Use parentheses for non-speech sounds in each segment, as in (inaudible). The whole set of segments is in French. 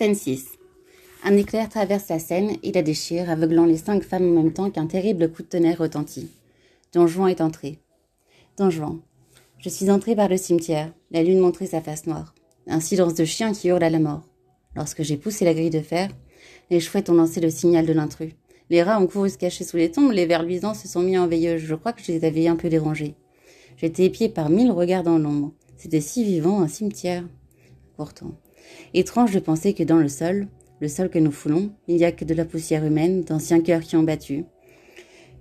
Scène 6. Un éclair traverse la scène et la déchire, aveuglant les cinq femmes en même temps qu'un terrible coup de tonnerre retentit. Don Juan est entré. Don Juan. Je suis entré par le cimetière. La lune montrait sa face noire. Un silence de chien qui hurle à la mort. Lorsque j'ai poussé la grille de fer, les chouettes ont lancé le signal de l'intrus. Les rats ont couru se cacher sous les tombes, les vers luisants se sont mis en veilleuse. Je crois que je les avais un peu dérangés. J'étais épié par mille regards dans l'ombre. C'était si vivant, un cimetière. Pourtant, étrange de penser que dans le sol, le sol que nous foulons, il n'y a que de la poussière humaine, d'anciens cœurs qui ont battu.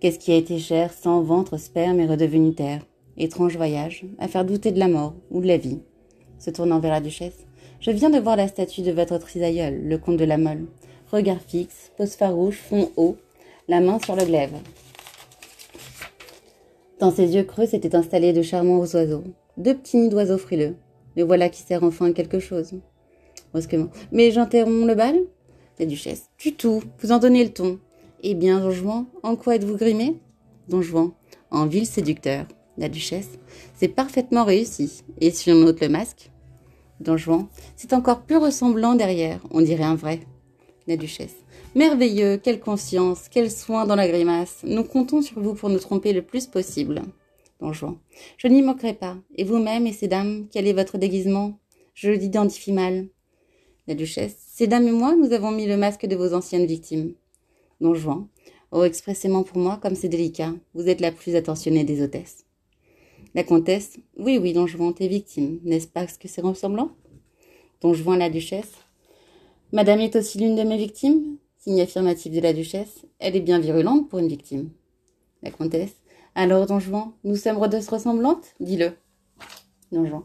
Qu'est-ce qui a été cher, sans ventre, sperme et redevenu terre Étrange voyage, à faire douter de la mort ou de la vie. Se tournant vers la duchesse, je viens de voir la statue de votre trisaïeul, le comte de la Molle. Regard fixe, pose farouche, fond haut, la main sur le glaive. Dans ses yeux creux s'étaient installés de charmants oiseaux, deux petits nids d'oiseaux frileux. Mais voilà qui sert enfin à quelque chose. Mais j'interromps le bal La duchesse. Du tout, vous en donnez le ton. Eh bien, don Juan, en quoi êtes-vous grimé? Don Juan. En vil séducteur. La duchesse. C'est parfaitement réussi. Et si on ôte le masque? Don Juan. C'est encore plus ressemblant derrière. On dirait un vrai. La duchesse. Merveilleux, quelle conscience, quel soin dans la grimace. Nous comptons sur vous pour nous tromper le plus possible. Don Juan. Je n'y manquerai pas. Et vous-même et ces dames, quel est votre déguisement? Je l'identifie mal. La duchesse. Ces dames et moi, nous avons mis le masque de vos anciennes victimes. Don Juan. Oh, expressément pour moi, comme c'est délicat. Vous êtes la plus attentionnée des hôtesses. La comtesse. Oui, oui, Don Juan, tes victimes. N'est-ce pas ce que c'est ressemblant? Don Juan, la duchesse. Madame est aussi l'une de mes victimes Signe affirmatif de la duchesse. Elle est bien virulente pour une victime. La comtesse. Alors, don Juan, nous sommes ressemblantes Dis-le. Don Juan.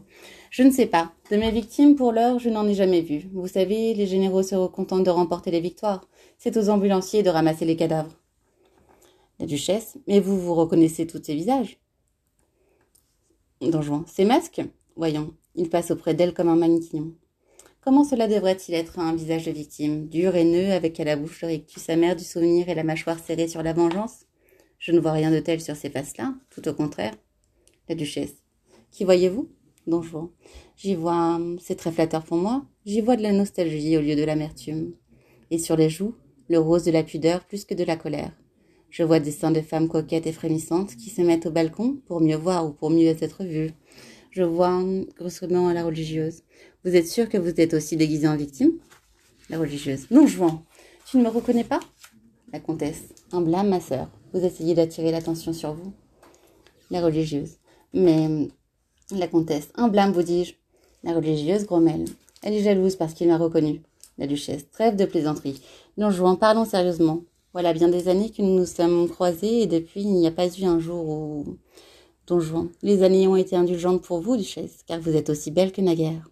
Je ne sais pas. De mes victimes, pour l'heure, je n'en ai jamais vu. Vous savez, les généraux se contentent de remporter les victoires. C'est aux ambulanciers de ramasser les cadavres. La duchesse. Mais vous vous reconnaissez tous ces visages Don Juan. Ces masques? Voyons. Il passe auprès d'elle comme un mannequin. Comment cela devrait-il être un visage de victime? Dur, haineux, avec à la bouche le rictus amer du souvenir et la mâchoire serrée sur la vengeance? Je ne vois rien de tel sur ces faces-là, tout au contraire. La duchesse. Qui voyez-vous? Don Juan. J'y vois, c'est très flatteur pour moi, j'y vois de la nostalgie au lieu de l'amertume. Et sur les joues, le rose de la pudeur plus que de la colère. Je vois des seins de femmes coquettes et frémissantes qui se mettent au balcon pour mieux voir ou pour mieux être vues. Je vois grossièrement la religieuse. Vous êtes sûre que vous êtes aussi déguisée en victime? La religieuse. Non, Juan. Tu ne me reconnais pas? La comtesse. Un blâme, ma sœur. Vous essayez d'attirer l'attention sur vous? La religieuse. Mais la comtesse. Un blâme, vous dis-je. La religieuse grommelle. Elle est jalouse parce qu'il m'a reconnue. La duchesse. Trêve de plaisanterie. Non, Juan, parlons sérieusement. Voilà bien des années que nous nous sommes croisés et depuis il n'y a pas eu un jour où. Don Juan. Les années ont été indulgentes pour vous, duchesse, car vous êtes aussi belle que naguère.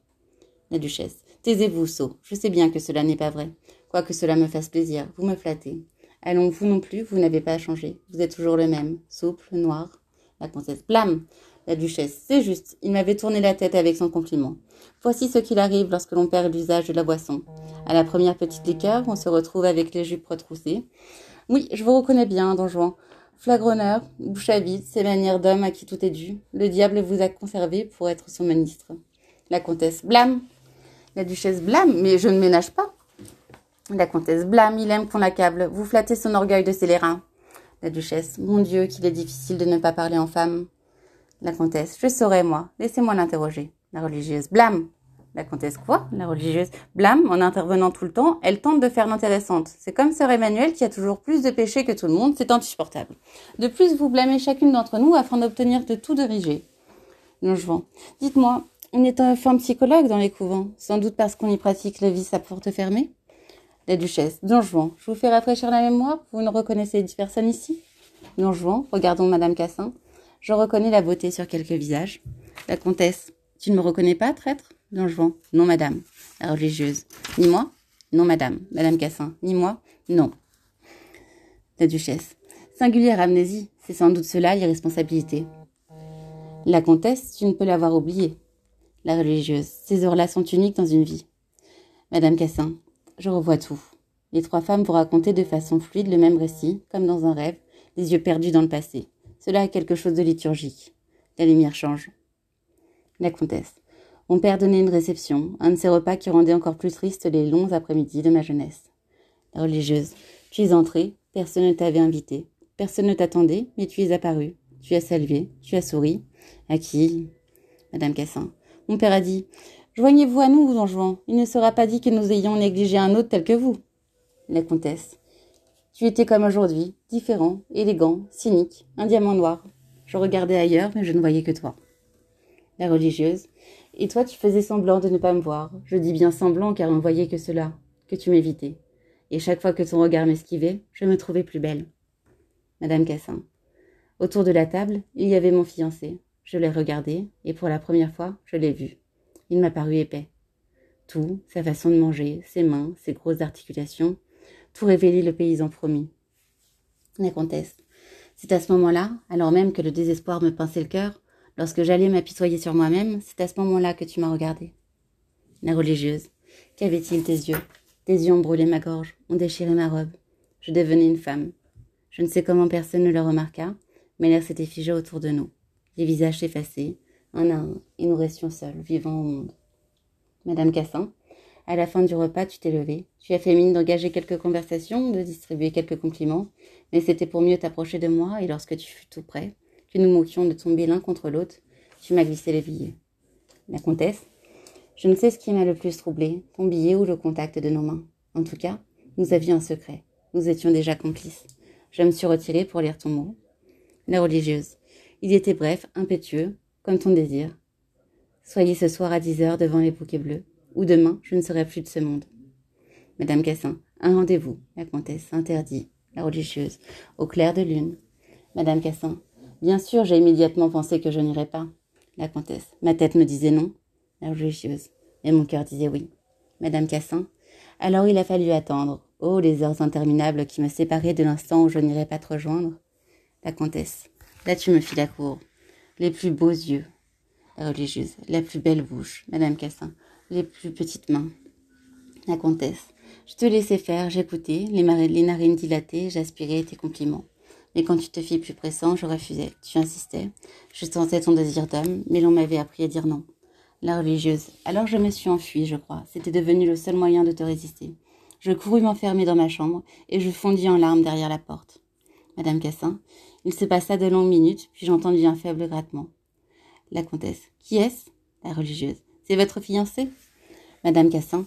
La duchesse. Taisez-vous, sot. Je sais bien que cela n'est pas vrai. Quoique cela me fasse plaisir, vous me flattez. Allons, vous non plus, vous n'avez pas changé. Vous êtes toujours le même, souple, noir. La comtesse. Blâme la duchesse. C'est juste, il m'avait tourné la tête avec son compliment. Voici ce qu'il arrive lorsque l'on perd l'usage de la boisson. À la première petite liqueur, on se retrouve avec les jupes retroussées. Oui, je vous reconnais bien, don Juan. Flagronneur, bouche à vide, ces manières d'homme à qui tout est dû. Le diable vous a conservé pour être son ministre. La comtesse blâme. La duchesse blâme, mais je ne ménage pas. La comtesse blâme, il aime qu'on l'accable. Vous flattez son orgueil de scélérat. La duchesse, mon Dieu, qu'il est difficile de ne pas parler en femme. La comtesse. Je saurai, moi. Laissez-moi l'interroger. La religieuse. Blâme. La comtesse quoi? La religieuse. Blâme, en intervenant tout le temps, elle tente de faire l'intéressante. C'est comme sœur Emmanuel qui a toujours plus de péchés que tout le monde, c'est insupportable. De plus, vous blâmez chacune d'entre nous afin d'obtenir de tout dirigé. Longevant. Dites-moi, on est un forme psychologue dans les couvents, sans doute parce qu'on y pratique la vie à porte fermée? La duchesse. Donjouan, je vous fais rafraîchir la mémoire, vous ne reconnaissez personne ici? Donjouan, regardons Madame Cassin. Je reconnais la beauté sur quelques visages. La comtesse. Tu ne me reconnais pas, traître? Don Juan. Non, madame. La religieuse. Ni moi? Non, madame. Madame Cassin. Ni moi? Non. La duchesse. Singulière amnésie. C'est sans doute cela l'irresponsabilité. La comtesse, tu ne peux l'avoir oubliée. La religieuse. Ces heures-là sont uniques dans une vie. Madame Cassin. Je revois tout. Les trois femmes vous racontaient de façon fluide le même récit, comme dans un rêve, les yeux perdus dans le passé. Cela a quelque chose de liturgique. La lumière change. La comtesse. Mon père donnait une réception, un de ces repas qui rendaient encore plus tristes les longs après-midi de ma jeunesse. La religieuse, tu es entrée, personne ne t'avait invité, personne ne t'attendait, mais tu es apparue. Tu as salué, tu as souri. À qui Madame Cassin. Mon père a dit Joignez-vous à nous, don Juan. Il ne sera pas dit que nous ayons négligé un autre tel que vous. La comtesse. Tu étais comme aujourd'hui, différent, élégant, cynique, un diamant noir. Je regardais ailleurs, mais je ne voyais que toi. La religieuse. Et toi, tu faisais semblant de ne pas me voir. Je dis bien semblant, car on ne voyait que cela, que tu m'évitais. Et chaque fois que ton regard m'esquivait, je me trouvais plus belle. Madame Cassin. Autour de la table, il y avait mon fiancé. Je l'ai regardé, et pour la première fois, je l'ai vu. Il m'a paru épais. Tout, sa façon de manger, ses mains, ses grosses articulations, tout révélait le paysan promis. La comtesse. C'est à ce moment-là, alors même que le désespoir me pinçait le cœur, lorsque j'allais m'apitoyer sur moi-même, c'est à ce moment-là que tu m'as regardé. La religieuse. Qu'avait-il tes yeux? Tes yeux ont brûlé ma gorge, ont déchiré ma robe. Je devenais une femme. Je ne sais comment personne ne le remarqua, mais l'air s'était figé autour de nous. Les visages effacés, un à un, et nous restions seuls, vivants au monde. Madame Cassin, à la fin du repas, tu t'es levée. Tu as fait mine d'engager quelques conversations, de distribuer quelques compliments, mais c'était pour mieux t'approcher de moi, et lorsque tu fus tout près, que nous moquions de tomber l'un contre l'autre, tu m'as glissé les billets. La comtesse, je ne sais ce qui m'a le plus troublé, ton billet ou le contact de nos mains. En tout cas, nous avions un secret. Nous étions déjà complices. Je me suis retirée pour lire ton mot. La religieuse. Il était bref, impétueux, comme ton désir. Soyez ce soir à dix heures devant les bouquets bleus ou demain je ne serai plus de ce monde. Madame Cassin, un rendez-vous, la comtesse, interdit, la religieuse, au clair de lune. Madame Cassin, bien sûr, j'ai immédiatement pensé que je n'irais pas. La comtesse, ma tête me disait non, la religieuse, et mon cœur disait oui. Madame Cassin, alors il a fallu attendre. Oh, les heures interminables qui me séparaient de l'instant où je n'irais pas te rejoindre. La comtesse, là tu me fis la cour. Les plus beaux yeux. La religieuse, la plus belle bouche. Madame Cassin, les plus petites mains. La comtesse. Je te laissais faire, j'écoutais, les, narines dilatées, j'aspirais tes compliments. Mais quand tu te fis plus pressant, je refusais. Tu insistais. Je sentais ton désir d'homme, mais l'on m'avait appris à dire non. La religieuse. Alors je me suis enfuie, je crois. C'était devenu le seul moyen de te résister. Je courus m'enfermer dans ma chambre, et je fondis en larmes derrière la porte. Madame Cassin. Il se passa de longues minutes, puis j'entendis un faible grattement. La comtesse. Qui est-ce? La religieuse. C'est votre fiancé Madame Cassin.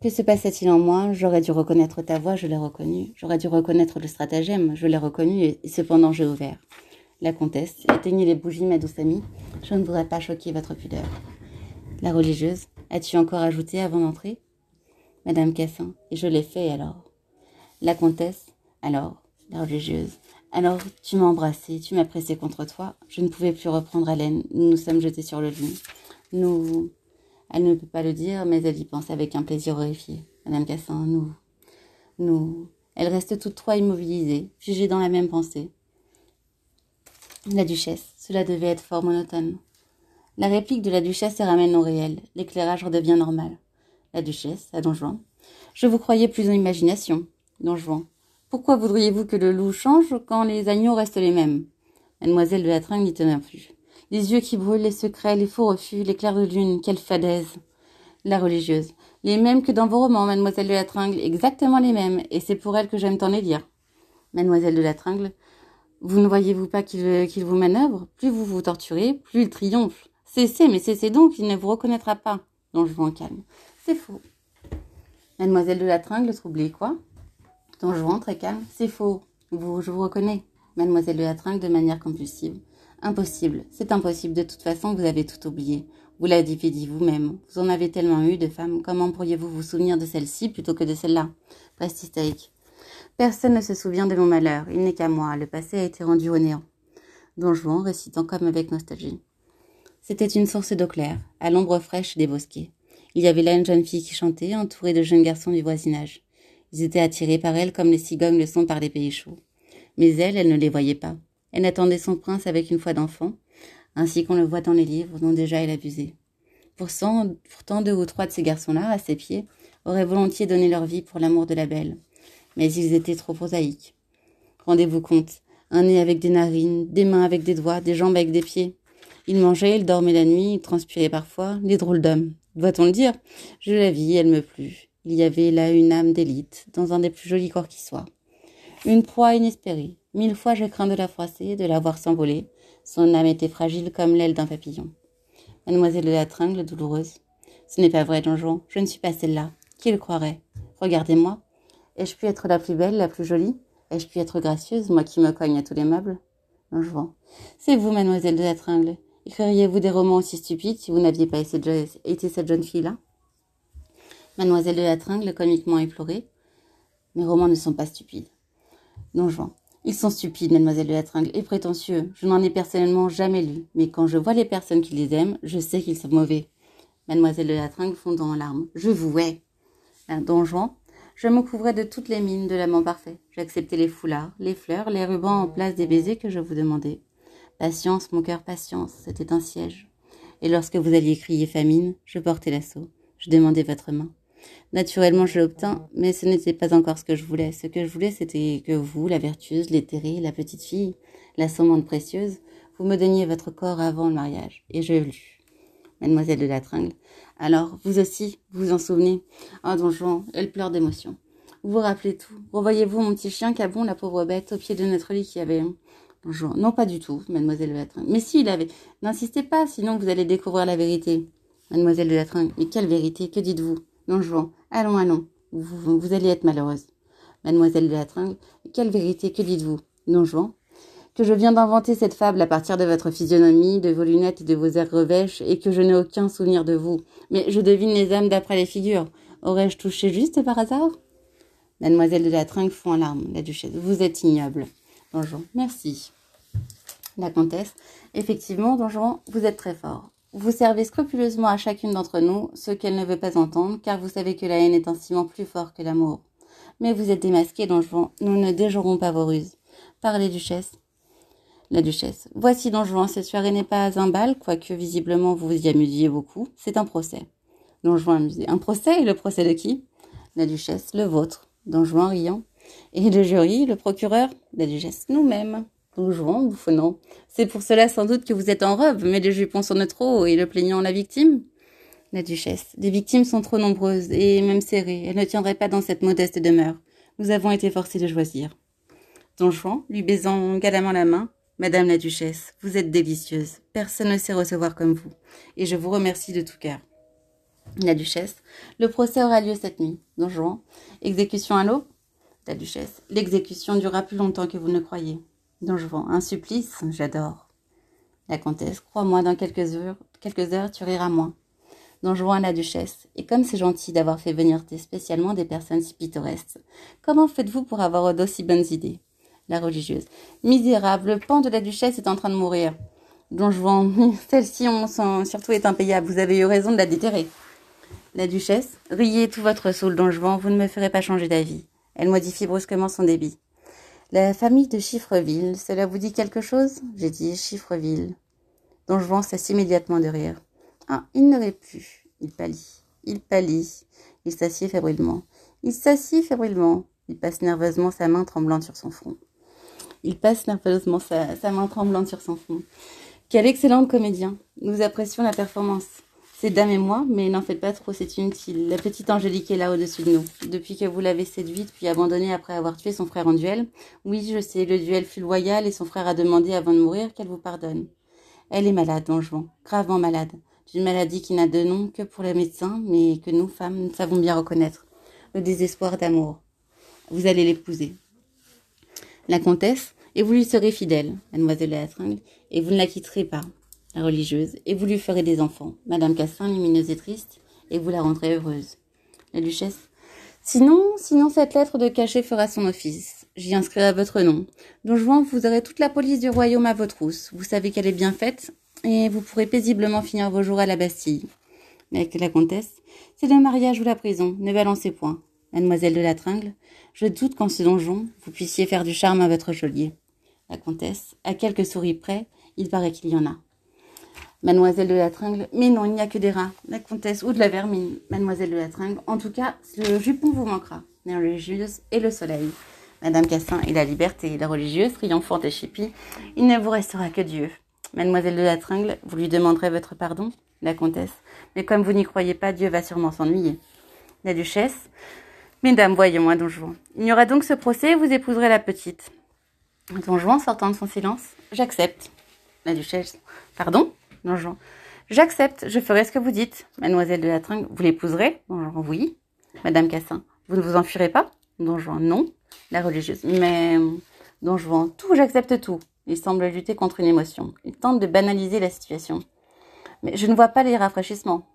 Que se passait-il en moi? J'aurais dû reconnaître ta voix, je l'ai reconnue. J'aurais dû reconnaître le stratagème, je l'ai reconnu, et, cependant j'ai ouvert. La comtesse, éteignez les bougies, ma douce amie. Je ne voudrais pas choquer votre pudeur. La religieuse, as-tu encore ajouté avant d'entrer? Madame Cassin, et je l'ai fait alors. La comtesse, alors, la religieuse, alors tu m'as embrassé, tu m'as pressé contre toi. Je ne pouvais plus reprendre haleine. Nous nous sommes jetés sur le lit. Nous, elle ne peut pas le dire, mais elle y pense avec un plaisir horrifié. Madame Cassin, nous, nous. Elle reste toutes trois immobilisées, figées dans la même pensée. La duchesse, cela devait être fort monotone. La réplique de la duchesse se ramène au réel. L'éclairage redevient normal. La duchesse, à Don Juan. Je vous croyais plus en imagination. Don Juan. Pourquoi voudriez-vous que le loup change quand les agneaux restent les mêmes? Mademoiselle de la n'y tenait plus. Les yeux qui brûlent, les secrets, les faux refus, les clairs de lune, quelle fadaise. La religieuse. Les mêmes que dans vos romans, mademoiselle de la Tringle, exactement les mêmes, et c'est pour elle que j'aime tant les lire. Mademoiselle de la Tringle, vous ne voyez-vous pas qu'il vous manœuvre? Plus vous vous torturez, plus il triomphe. Cessez, mais cessez donc, il ne vous reconnaîtra pas. Don Juan calme. C'est faux. Mademoiselle de la Tringle troublée, quoi? Don Juan très calme. C'est faux. Vous, je vous reconnais. Mademoiselle de la Tringle de manière compulsive. Impossible, c'est impossible, de toute façon vous avez tout oublié. Vous l'avez dit vous-même, vous en avez tellement eu de femmes, comment pourriez-vous vous souvenir de celle-ci plutôt que de celle-là? Reste hystérique. Personne ne se souvient de mon malheur, il n'est qu'à moi, le passé a été rendu au néant. Don Juan récitant comme avec nostalgie. C'était une source d'eau claire, à l'ombre fraîche des bosquets. Il y avait là une jeune fille qui chantait, entourée de jeunes garçons du voisinage. Ils étaient attirés par elle comme les cigognes le sont par les pays chauds. Mais elle, elle ne les voyait pas. Elle attendait son prince avec une foi d'enfant, ainsi qu'on le voit dans les livres dont déjà elle abusait. Pourtant, pourtant deux ou trois de ces garçons-là, à ses pieds, auraient volontiers donné leur vie pour l'amour de la belle. Mais ils étaient trop prosaïques. Rendez-vous compte, un nez avec des narines, des mains avec des doigts, des jambes avec des pieds. Il mangeait, il dormait la nuit, il transpirait parfois, les drôles d'hommes. Doit-on le dire? Je la vis, elle me plut. Il y avait là une âme d'élite, dans un des plus jolis corps qui soit. Une proie inespérée. Mille fois je crains de la froisser, de la voir s'envoler. Son âme était fragile comme l'aile d'un papillon. Mademoiselle de la Tringle, douloureuse. Ce n'est pas vrai, Don je ne suis pas celle-là. Qui le croirait? Regardez-moi. Ai-je pu être la plus belle, la plus jolie? Ai-je pu être gracieuse, moi qui me cogne à tous les meubles? Don C'est vous, mademoiselle de la Tringle. Écririez-vous des romans aussi stupides si vous n'aviez pas été cette jeune fille-là? Mademoiselle de la Tringle, comiquement éplorée. Mes romans ne sont pas stupides. Don Ils sont stupides, mademoiselle de la Tringle, et prétentieux. Je n'en ai personnellement jamais lu, mais quand je vois les personnes qui les aiment, je sais qu'ils sont mauvais. Mademoiselle de la Tringle fondant en larmes. Je vous hais. Don Juan, je me couvrais de toutes les mines de l'amant parfait. J'acceptais les foulards, les fleurs, les rubans en place des baisers que je vous demandais. Patience, mon cœur, patience, c'était un siège. Et lorsque vous alliez crier famine, je portais l'assaut. Je demandais votre main. Naturellement, je l'obtins, mais ce n'était pas encore ce que je voulais. Ce que je voulais, c'était que vous, la vertueuse, l'éthérée, la petite fille, la sommante précieuse, vous me donniez votre corps avant le mariage. Et je lus. Mademoiselle de la Tringle. Alors, vous aussi, vous vous en souvenez? Ah, don Juan, elle pleure d'émotion. Vous vous rappelez tout? Revoyez-vous mon petit chien Cabon, la pauvre bête, au pied de notre lit qui avait... Don Juan? Non, pas du tout, mademoiselle de la Tringle. Mais si, il avait... N'insistez pas, sinon vous allez découvrir la vérité. Mademoiselle de la Tringle. Mais quelle vérité? Que dites-vous? Don Juan. Allons, allons. Vous, allez être malheureuse. Mademoiselle de la Tringle. Quelle vérité Que dites-vous? Don Juan que je viens d'inventer cette fable à partir de votre physionomie, de vos lunettes et de vos airs revêches, et que je n'ai aucun souvenir de vous. Mais je devine les âmes d'après les figures. Aurais-je touché juste par hasard? Mademoiselle de la Trinque fond en larmes. La duchesse. Vous êtes ignoble. Donjon. Merci. La comtesse. Effectivement, Donjon, vous êtes très fort. Vous servez scrupuleusement à chacune d'entre nous ce qu'elle ne veut pas entendre, car vous savez que la haine est un ciment plus fort que l'amour. Mais vous êtes démasqué, Donjon. Nous ne déjouerons pas vos ruses. Parlez, duchesse. La duchesse. Voici Don Juan, cette soirée n'est pas un bal, quoique visiblement vous vous y amusiez beaucoup. C'est un procès. Don Juan amusé. Un procès? Et le procès de qui? La duchesse. Le vôtre. Don Juan riant. Et le jury, le procureur? La duchesse. Nous-mêmes. Don Juan bouffonnant. C'est pour cela sans doute que vous êtes en robe, mais les jupons sont de trop et le plaignant la victime La duchesse. Les victimes sont trop nombreuses et même serrées. Elles ne tiendraient pas dans cette modeste demeure. Nous avons été forcés de choisir. Don Juan, lui baisant galamment la main, Madame la Duchesse, vous êtes délicieuse. Personne ne sait recevoir comme vous. Et je vous remercie de tout cœur. La Duchesse, le procès aura lieu cette nuit. Don Juan, exécution à l'eau La Duchesse, l'exécution durera plus longtemps que vous ne croyez. Don Juan, un supplice J'adore. La Comtesse, crois-moi, dans quelques heures, quelques heures, tu riras moins. Don Juan, la Duchesse, et comme c'est gentil d'avoir fait venir spécialement des personnes si pittoresques, comment faites-vous pour avoir d'aussi bonnes idées? La religieuse. Misérable, le pan de la duchesse est en train de mourir. Don Juan, (laughs) celle-ci, on sent, surtout est impayable. Vous avez eu raison de la déterrer. La duchesse, riez tout votre saule, Don Juan, vous ne me ferez pas changer d'avis. Elle modifie brusquement son débit. La famille de Chiffreville, cela vous dit quelque chose? J'ai dit Chiffreville. Don Juan cesse immédiatement de rire. Ah, il rit plus. Il pâlit. Il pâlit. Il s'assied fébrilement. Il s'assied fébrilement. Il passe nerveusement sa main tremblante sur son front. Il passe nerveusement sa, main tremblante sur son front. Quel excellent comédien. Nous apprécions la performance. C'est Dame et moi, mais n'en faites pas trop, c'est inutile. La petite Angélique est là au-dessus de nous. Depuis que vous l'avez séduite puis abandonnée après avoir tué son frère en duel. Oui, je sais, le duel fut loyal et son frère a demandé avant de mourir qu'elle vous pardonne. Elle est malade, Don Juan, gravement malade. D'une maladie qui n'a de nom que pour les médecins, mais que nous, femmes, savons bien reconnaître. Le désespoir d'amour. Vous allez l'épouser. La comtesse, et vous lui serez fidèle, mademoiselle de et vous ne la quitterez pas, religieuse, et vous lui ferez des enfants, madame Cassin, lumineuse et triste, et vous la rendrez heureuse. La duchesse, sinon, sinon cette lettre de cachet fera son office. J'y inscrirai votre nom. Don Juan, vous aurez toute la police du royaume à votre trousse. Vous savez qu'elle est bien faite, et vous pourrez paisiblement finir vos jours à la Bastille. Avec la comtesse, c'est le mariage ou la prison, ne balancez point. Mademoiselle de la Tringle, je doute qu'en ce donjon, vous puissiez faire du charme à votre geôlier. La comtesse, à quelques souris près, il paraît qu'il y en a. Mademoiselle de la Tringle, mais non, il n'y a que des rats. La comtesse, ou de la vermine. Mademoiselle de la Tringle, en tout cas, le jupon vous manquera. La religieuse et le soleil. Madame Cassin et la liberté, la religieuse, triomphante et chipie, il ne vous restera que Dieu. Mademoiselle de la Tringle, vous lui demanderez votre pardon La comtesse. Mais comme vous n'y croyez pas, Dieu va sûrement s'ennuyer. La duchesse. Mesdames, voyez-moi, don Juan. Il y aura donc ce procès et vous épouserez la petite. Don Juan, sortant de son silence. J'accepte. La duchesse. Pardon? J'accepte, je ferai ce que vous dites. Mademoiselle de la Tringle, vous l'épouserez Don. Oui. Madame Cassin. Vous ne vous enfuirez pas Don Juan. Non. La religieuse. Mais. Don Juan. Tout, j'accepte tout. Il semble lutter contre une émotion. Il tente de banaliser la situation. Mais je ne vois pas les rafraîchissements.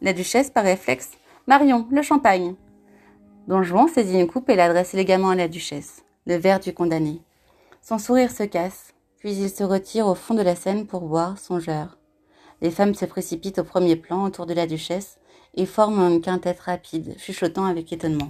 La duchesse, par réflexe. Marion, le champagne. Don Juan saisit une coupe et l'adresse élégamment à la duchesse. Le verre du condamné. Son sourire se casse, puis il se retire au fond de la scène pour boire, songeur. Les femmes se précipitent au premier plan autour de la duchesse et forment une quintette rapide, chuchotant avec étonnement.